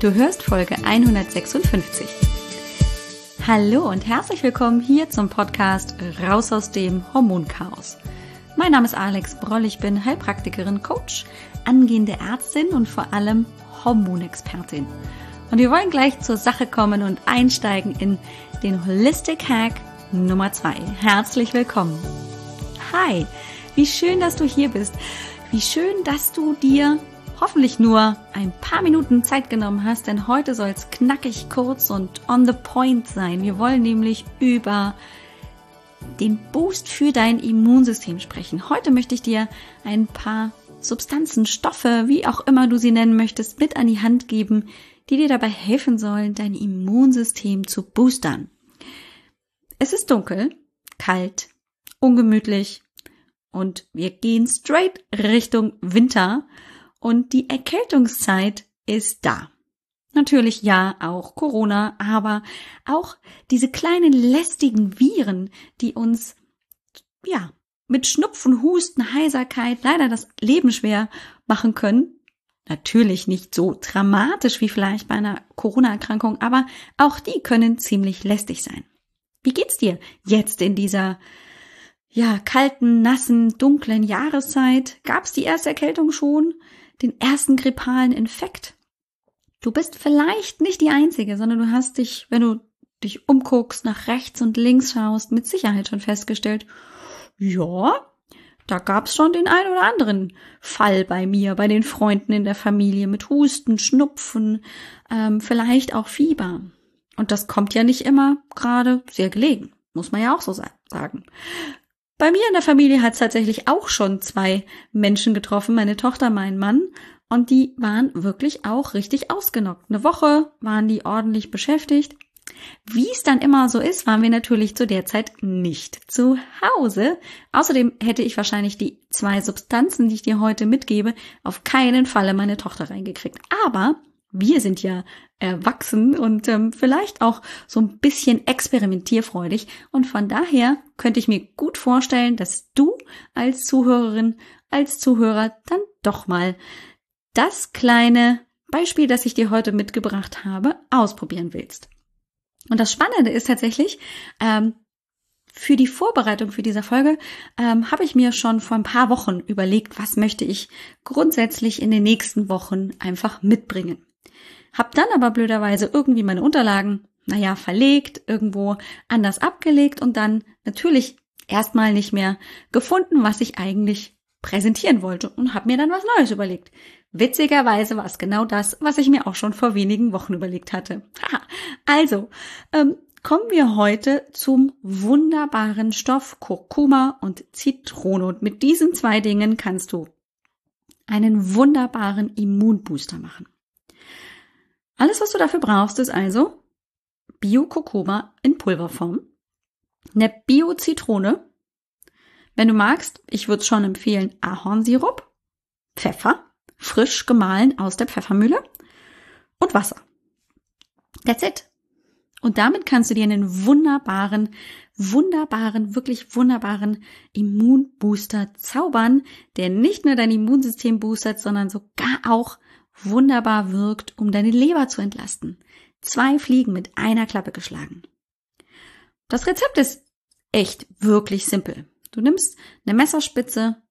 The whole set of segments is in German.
Du hörst Folge 156. Hallo und herzlich willkommen hier zum Podcast Raus aus dem Hormonchaos. Mein Name ist Alex Broll, ich bin Heilpraktikerin, Coach, angehende Ärztin und vor allem Hormonexpertin. Und wir wollen gleich zur Sache kommen und einsteigen in den Holistic Hack Nummer 2. Herzlich willkommen. Hi, wie schön, dass du hier bist. Wie schön, dass du dir hoffentlich nur ein paar Minuten Zeit genommen hast, denn heute soll es knackig kurz und on the point sein. Wir wollen nämlich über den Boost für dein Immunsystem sprechen. Heute möchte ich dir ein paar Substanzen, Stoffe, wie auch immer du sie nennen möchtest, mit an die Hand geben, die dir dabei helfen sollen, dein Immunsystem zu boostern. Es ist dunkel, kalt, ungemütlich und wir gehen straight Richtung Winter und die Erkältungszeit ist da. Natürlich ja, auch Corona, aber auch diese kleinen lästigen Viren, die uns, ja, mit Schnupfen, Husten, Heiserkeit leider das Leben schwer machen können. Natürlich nicht so dramatisch wie vielleicht bei einer Corona-Erkrankung, aber auch die können ziemlich lästig sein. Wie geht's dir jetzt in dieser ja, kalten, nassen, dunklen Jahreszeit? Gab's die erste Erkältung schon? Den ersten grippalen Infekt. Du bist vielleicht nicht die Einzige, sondern du hast dich, wenn du dich umguckst, nach rechts und links schaust, mit Sicherheit schon festgestellt, ja, da gab's schon den ein oder anderen Fall bei mir, bei den Freunden in der Familie mit Husten, Schnupfen, ähm, vielleicht auch Fieber. Und das kommt ja nicht immer gerade sehr gelegen, muss man ja auch so sagen. Bei mir in der Familie hat es tatsächlich auch schon zwei Menschen getroffen, meine Tochter, mein Mann, und die waren wirklich auch richtig ausgenockt. Eine Woche waren die ordentlich beschäftigt. Wie es dann immer so ist, waren wir natürlich zu der Zeit nicht zu Hause. Außerdem hätte ich wahrscheinlich die zwei Substanzen, die ich dir heute mitgebe, auf keinen Falle meine Tochter reingekriegt. Aber wir sind ja erwachsen und ähm, vielleicht auch so ein bisschen experimentierfreudig. Und von daher könnte ich mir gut vorstellen, dass du als Zuhörerin, als Zuhörer dann doch mal das kleine Beispiel, das ich dir heute mitgebracht habe, ausprobieren willst. Und das Spannende ist tatsächlich, ähm, für die Vorbereitung für diese Folge ähm, habe ich mir schon vor ein paar Wochen überlegt, was möchte ich grundsätzlich in den nächsten Wochen einfach mitbringen. Hab dann aber blöderweise irgendwie meine Unterlagen, naja, verlegt, irgendwo anders abgelegt und dann natürlich erstmal nicht mehr gefunden, was ich eigentlich präsentieren wollte und habe mir dann was Neues überlegt. Witzigerweise war es genau das, was ich mir auch schon vor wenigen Wochen überlegt hatte. also, ähm, kommen wir heute zum wunderbaren Stoff Kurkuma und Zitrone. Und mit diesen zwei Dingen kannst du einen wunderbaren Immunbooster machen. Alles, was du dafür brauchst, ist also Bio-Kurkuma in Pulverform, eine Bio-Zitrone, wenn du magst, ich würde schon empfehlen Ahornsirup, Pfeffer, frisch gemahlen aus der Pfeffermühle und Wasser. That's it. Und damit kannst du dir einen wunderbaren, wunderbaren, wirklich wunderbaren Immunbooster zaubern, der nicht nur dein Immunsystem boostert, sondern sogar auch wunderbar wirkt, um deine Leber zu entlasten. Zwei Fliegen mit einer Klappe geschlagen. Das Rezept ist echt wirklich simpel. Du nimmst eine Messerspitze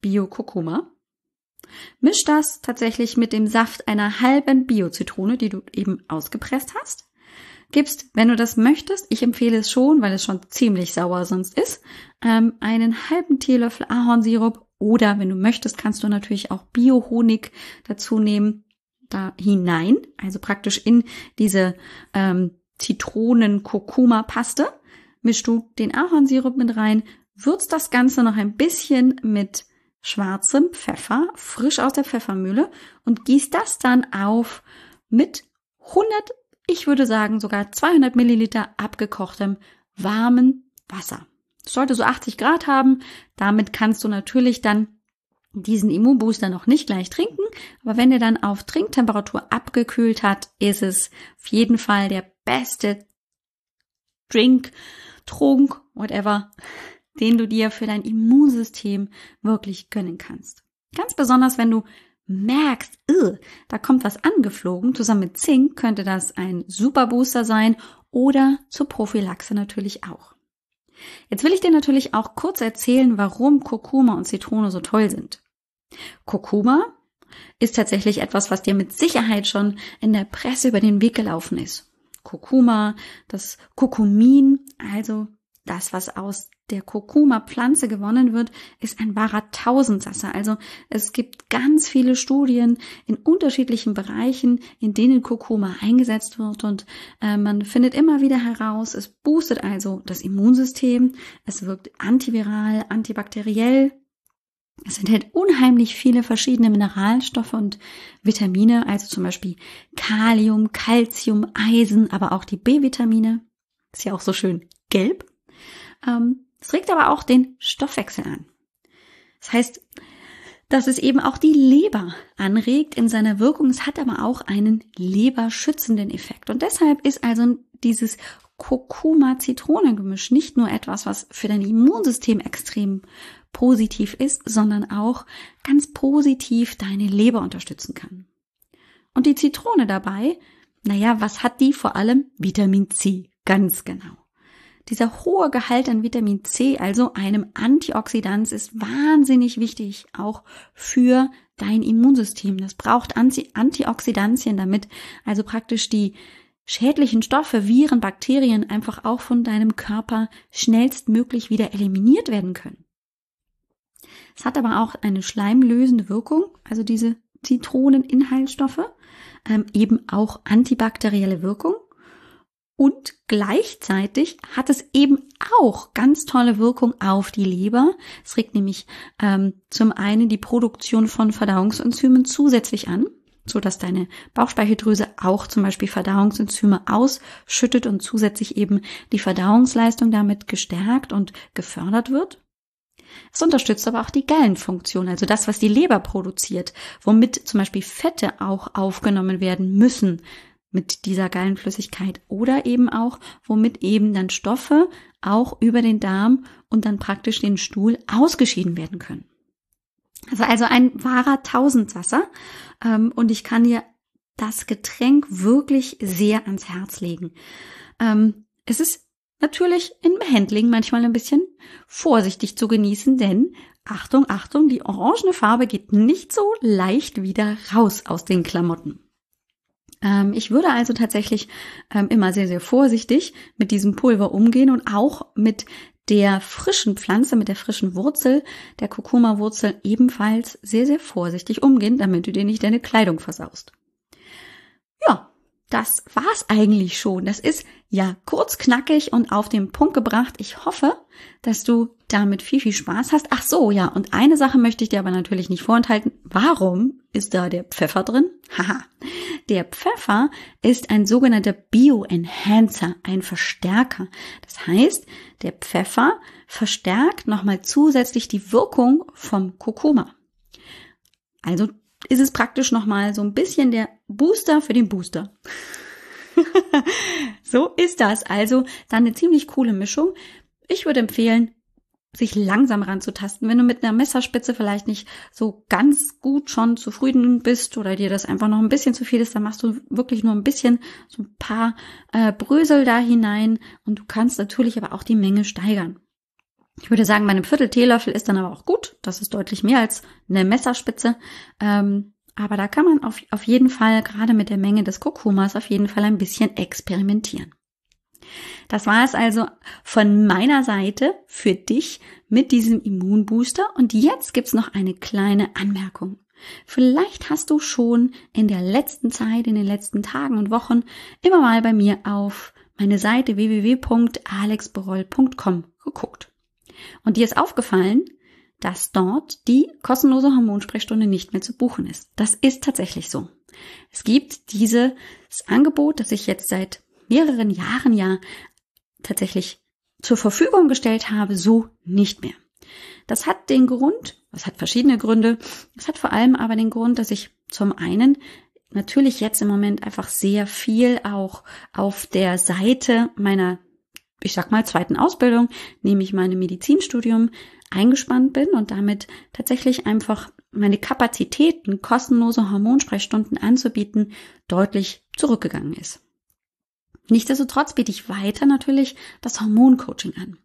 Bio-Kurkuma, misch das tatsächlich mit dem Saft einer halben Bio-Zitrone, die du eben ausgepresst hast, gibst, wenn du das möchtest, ich empfehle es schon, weil es schon ziemlich sauer sonst ist, ähm, einen halben Teelöffel Ahornsirup oder wenn du möchtest, kannst du natürlich auch Bio-Honig dazu nehmen, da hinein, also praktisch in diese ähm, Zitronen-Kurkuma-Paste, mischst du den Ahornsirup mit rein, würzt das Ganze noch ein bisschen mit schwarzem Pfeffer, frisch aus der Pfeffermühle und gießt das dann auf mit 100, ich würde sagen sogar 200 Milliliter abgekochtem warmen Wasser sollte so 80 Grad haben. Damit kannst du natürlich dann diesen Immunbooster noch nicht gleich trinken, aber wenn er dann auf Trinktemperatur abgekühlt hat, ist es auf jeden Fall der beste Drink, Trunk, whatever, den du dir für dein Immunsystem wirklich gönnen kannst. Ganz besonders, wenn du merkst, da kommt was angeflogen, zusammen mit Zink könnte das ein Superbooster sein oder zur Prophylaxe natürlich auch. Jetzt will ich dir natürlich auch kurz erzählen, warum Kurkuma und Zitrone so toll sind. Kurkuma ist tatsächlich etwas, was dir mit Sicherheit schon in der Presse über den Weg gelaufen ist. Kurkuma, das Kurkumin, also das, was aus der Kurkuma-Pflanze gewonnen wird, ist ein wahrer Tausendsasser. Also es gibt ganz viele Studien in unterschiedlichen Bereichen, in denen Kurkuma eingesetzt wird und äh, man findet immer wieder heraus, es boostet also das Immunsystem, es wirkt antiviral, antibakteriell, es enthält unheimlich viele verschiedene Mineralstoffe und Vitamine, also zum Beispiel Kalium, Calcium, Eisen, aber auch die B-Vitamine. Ist ja auch so schön gelb. Ähm, es regt aber auch den Stoffwechsel an. Das heißt, dass es eben auch die Leber anregt in seiner Wirkung. Es hat aber auch einen leberschützenden Effekt. Und deshalb ist also dieses Kurkuma-Zitrone-Gemisch nicht nur etwas, was für dein Immunsystem extrem positiv ist, sondern auch ganz positiv deine Leber unterstützen kann. Und die Zitrone dabei, naja, was hat die vor allem? Vitamin C, ganz genau. Dieser hohe Gehalt an Vitamin C, also einem Antioxidant, ist wahnsinnig wichtig, auch für dein Immunsystem. Das braucht Antioxidantien, damit also praktisch die schädlichen Stoffe, Viren, Bakterien einfach auch von deinem Körper schnellstmöglich wieder eliminiert werden können. Es hat aber auch eine schleimlösende Wirkung, also diese Zitroneninhaltsstoffe, ähm, eben auch antibakterielle Wirkung. Und gleichzeitig hat es eben auch ganz tolle Wirkung auf die Leber. Es regt nämlich ähm, zum einen die Produktion von Verdauungsenzymen zusätzlich an, so dass deine Bauchspeicheldrüse auch zum Beispiel Verdauungsenzyme ausschüttet und zusätzlich eben die Verdauungsleistung damit gestärkt und gefördert wird. Es unterstützt aber auch die Gallenfunktion, also das, was die Leber produziert, womit zum Beispiel Fette auch aufgenommen werden müssen, mit dieser Gallenflüssigkeit oder eben auch, womit eben dann Stoffe auch über den Darm und dann praktisch den Stuhl ausgeschieden werden können. Also also ein wahrer Tausendsasser ähm, und ich kann dir das Getränk wirklich sehr ans Herz legen. Ähm, es ist natürlich in Handling manchmal ein bisschen vorsichtig zu genießen, denn Achtung, Achtung, die orangene Farbe geht nicht so leicht wieder raus aus den Klamotten. Ähm, ich würde also tatsächlich ähm, immer sehr, sehr vorsichtig mit diesem Pulver umgehen und auch mit der frischen Pflanze, mit der frischen Wurzel, der Kurkuma-Wurzel ebenfalls sehr, sehr vorsichtig umgehen, damit du dir nicht deine Kleidung versaust. Das war's eigentlich schon. Das ist ja kurz knackig und auf den Punkt gebracht. Ich hoffe, dass du damit viel, viel Spaß hast. Ach so, ja. Und eine Sache möchte ich dir aber natürlich nicht vorenthalten. Warum ist da der Pfeffer drin? Haha. Der Pfeffer ist ein sogenannter Bioenhancer, ein Verstärker. Das heißt, der Pfeffer verstärkt nochmal zusätzlich die Wirkung vom Kurkuma. Also ist es praktisch nochmal so ein bisschen der Booster für den Booster. so ist das. Also dann eine ziemlich coole Mischung. Ich würde empfehlen, sich langsam ranzutasten. Wenn du mit einer Messerspitze vielleicht nicht so ganz gut schon zufrieden bist oder dir das einfach noch ein bisschen zu viel ist, dann machst du wirklich nur ein bisschen, so ein paar äh, Brösel da hinein und du kannst natürlich aber auch die Menge steigern. Ich würde sagen, bei einem Viertel Teelöffel ist dann aber auch gut. Das ist deutlich mehr als eine Messerspitze. Ähm, aber da kann man auf, auf jeden Fall, gerade mit der Menge des Kurkumas, auf jeden Fall ein bisschen experimentieren. Das war es also von meiner Seite für dich mit diesem Immunbooster. Und jetzt gibt's noch eine kleine Anmerkung. Vielleicht hast du schon in der letzten Zeit, in den letzten Tagen und Wochen immer mal bei mir auf meine Seite www.alexberoll.com geguckt. Und dir ist aufgefallen, dass dort die kostenlose Hormonsprechstunde nicht mehr zu buchen ist. Das ist tatsächlich so. Es gibt dieses Angebot, das ich jetzt seit mehreren Jahren ja tatsächlich zur Verfügung gestellt habe, so nicht mehr. Das hat den Grund, das hat verschiedene Gründe, es hat vor allem aber den Grund, dass ich zum einen natürlich jetzt im Moment einfach sehr viel auch auf der Seite meiner ich sag mal, zweiten Ausbildung, nämlich meinem Medizinstudium, eingespannt bin und damit tatsächlich einfach meine Kapazitäten, kostenlose Hormonsprechstunden anzubieten, deutlich zurückgegangen ist. Nichtsdestotrotz biete ich weiter natürlich das Hormoncoaching an.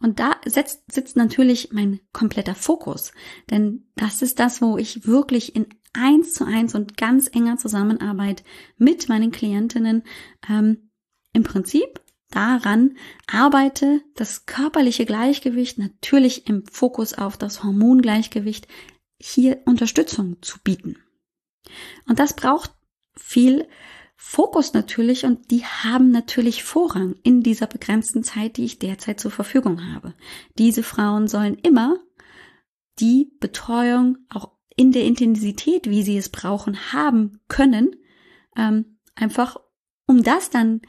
Und da setzt, sitzt natürlich mein kompletter Fokus. Denn das ist das, wo ich wirklich in eins zu eins und ganz enger Zusammenarbeit mit meinen Klientinnen ähm, im Prinzip daran arbeite, das körperliche Gleichgewicht natürlich im Fokus auf das Hormongleichgewicht hier Unterstützung zu bieten. Und das braucht viel Fokus natürlich und die haben natürlich Vorrang in dieser begrenzten Zeit, die ich derzeit zur Verfügung habe. Diese Frauen sollen immer die Betreuung auch in der Intensität, wie sie es brauchen, haben können, ähm, einfach um das dann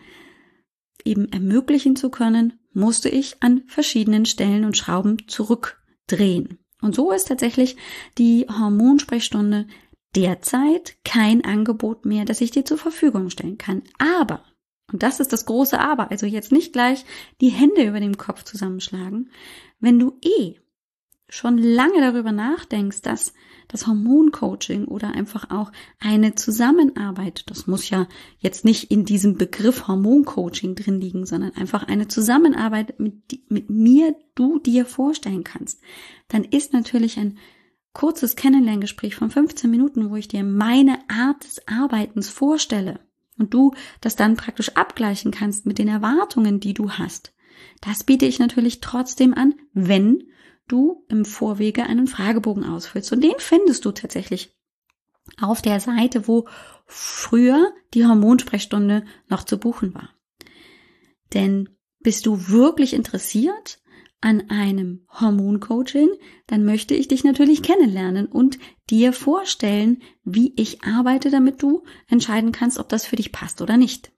eben ermöglichen zu können, musste ich an verschiedenen Stellen und Schrauben zurückdrehen. Und so ist tatsächlich die Hormonsprechstunde derzeit kein Angebot mehr, das ich dir zur Verfügung stellen kann. Aber, und das ist das große Aber, also jetzt nicht gleich die Hände über dem Kopf zusammenschlagen, wenn du eh schon lange darüber nachdenkst, dass das Hormoncoaching oder einfach auch eine Zusammenarbeit, das muss ja jetzt nicht in diesem Begriff Hormoncoaching drin liegen, sondern einfach eine Zusammenarbeit mit, mit mir, du dir vorstellen kannst, dann ist natürlich ein kurzes Kennenlerngespräch von 15 Minuten, wo ich dir meine Art des Arbeitens vorstelle und du das dann praktisch abgleichen kannst mit den Erwartungen, die du hast. Das biete ich natürlich trotzdem an, wenn du im Vorwege einen Fragebogen ausfüllst. Und den findest du tatsächlich auf der Seite, wo früher die Hormonsprechstunde noch zu buchen war. Denn bist du wirklich interessiert an einem Hormoncoaching, dann möchte ich dich natürlich kennenlernen und dir vorstellen, wie ich arbeite, damit du entscheiden kannst, ob das für dich passt oder nicht.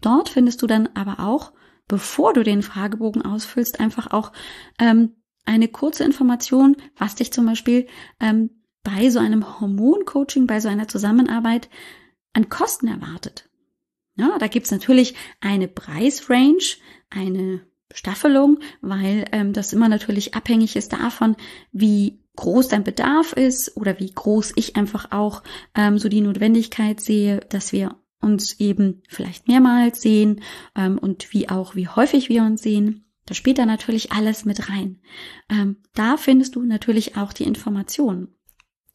Dort findest du dann aber auch, bevor du den Fragebogen ausfüllst, einfach auch ähm, eine kurze Information, was dich zum Beispiel ähm, bei so einem Hormoncoaching, bei so einer Zusammenarbeit an Kosten erwartet. Ja, da gibt's natürlich eine Preisrange, eine Staffelung, weil ähm, das immer natürlich abhängig ist davon, wie groß dein Bedarf ist oder wie groß ich einfach auch ähm, so die Notwendigkeit sehe, dass wir uns eben vielleicht mehrmals sehen ähm, und wie auch wie häufig wir uns sehen. Da spielt da natürlich alles mit rein. Ähm, da findest du natürlich auch die Informationen.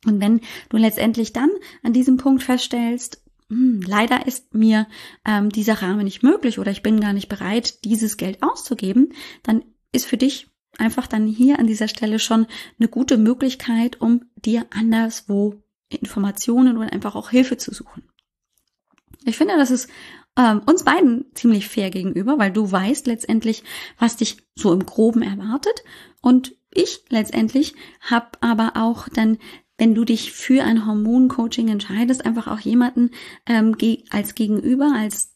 Und wenn du letztendlich dann an diesem Punkt feststellst, hm, leider ist mir ähm, dieser Rahmen nicht möglich oder ich bin gar nicht bereit, dieses Geld auszugeben, dann ist für dich einfach dann hier an dieser Stelle schon eine gute Möglichkeit, um dir anderswo Informationen oder einfach auch Hilfe zu suchen. Ich finde, das ist ähm, uns beiden ziemlich fair gegenüber, weil du weißt letztendlich, was dich so im Groben erwartet. Und ich letztendlich habe aber auch dann wenn du dich für ein Hormoncoaching entscheidest, einfach auch jemanden ähm, als Gegenüber, als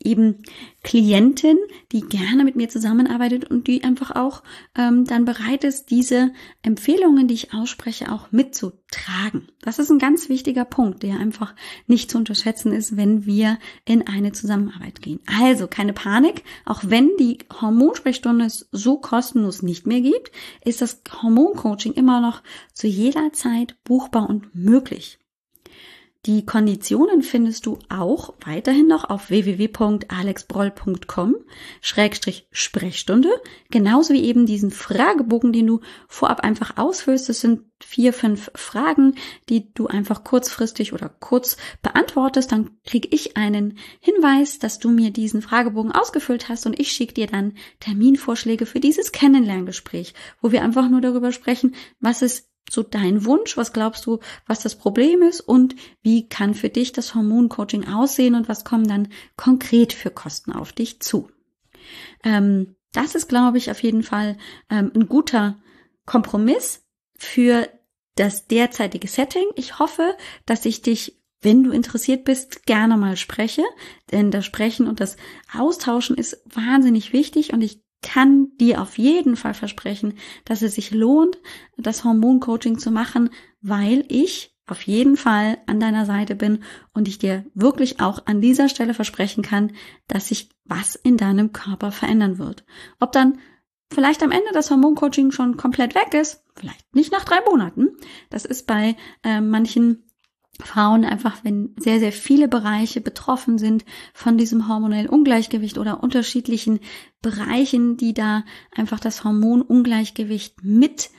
eben Klientin, die gerne mit mir zusammenarbeitet und die einfach auch ähm, dann bereit ist, diese Empfehlungen, die ich ausspreche, auch mitzutragen. Das ist ein ganz wichtiger Punkt, der einfach nicht zu unterschätzen ist, wenn wir in eine Zusammenarbeit gehen. Also keine Panik, auch wenn die Hormonsprechstunde es so kostenlos nicht mehr gibt, ist das Hormoncoaching immer noch zu jeder Zeit buchbar und möglich. Die Konditionen findest du auch weiterhin noch auf www.alexbroll.com Schrägstrich Sprechstunde, genauso wie eben diesen Fragebogen, den du vorab einfach ausfüllst. Das sind vier, fünf Fragen, die du einfach kurzfristig oder kurz beantwortest. Dann kriege ich einen Hinweis, dass du mir diesen Fragebogen ausgefüllt hast und ich schicke dir dann Terminvorschläge für dieses Kennenlerngespräch, wo wir einfach nur darüber sprechen, was es so dein Wunsch? Was glaubst du, was das Problem ist? Und wie kann für dich das Hormoncoaching aussehen? Und was kommen dann konkret für Kosten auf dich zu? Ähm, das ist, glaube ich, auf jeden Fall ähm, ein guter Kompromiss für das derzeitige Setting. Ich hoffe, dass ich dich wenn du interessiert bist, gerne mal spreche, denn das Sprechen und das Austauschen ist wahnsinnig wichtig und ich kann dir auf jeden Fall versprechen, dass es sich lohnt, das Hormoncoaching zu machen, weil ich auf jeden Fall an deiner Seite bin und ich dir wirklich auch an dieser Stelle versprechen kann, dass sich was in deinem Körper verändern wird. Ob dann vielleicht am Ende das Hormoncoaching schon komplett weg ist, vielleicht nicht nach drei Monaten. Das ist bei äh, manchen Frauen einfach, wenn sehr, sehr viele Bereiche betroffen sind von diesem hormonellen Ungleichgewicht oder unterschiedlichen Bereichen, die da einfach das Hormonungleichgewicht mit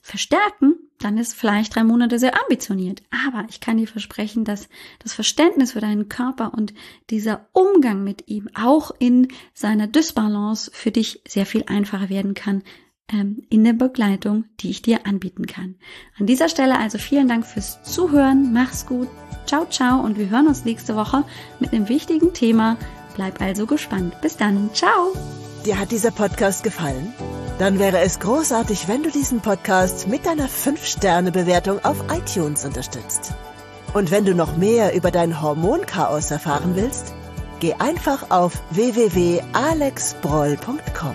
verstärken, dann ist vielleicht drei Monate sehr ambitioniert. Aber ich kann dir versprechen, dass das Verständnis für deinen Körper und dieser Umgang mit ihm auch in seiner Dysbalance für dich sehr viel einfacher werden kann in der Begleitung, die ich dir anbieten kann. An dieser Stelle also vielen Dank fürs Zuhören. Mach's gut. Ciao, ciao und wir hören uns nächste Woche mit einem wichtigen Thema. Bleib also gespannt. Bis dann. Ciao. Dir hat dieser Podcast gefallen? Dann wäre es großartig, wenn du diesen Podcast mit deiner 5-Sterne-Bewertung auf iTunes unterstützt. Und wenn du noch mehr über dein Hormonchaos erfahren willst, geh einfach auf www.alexbroll.com.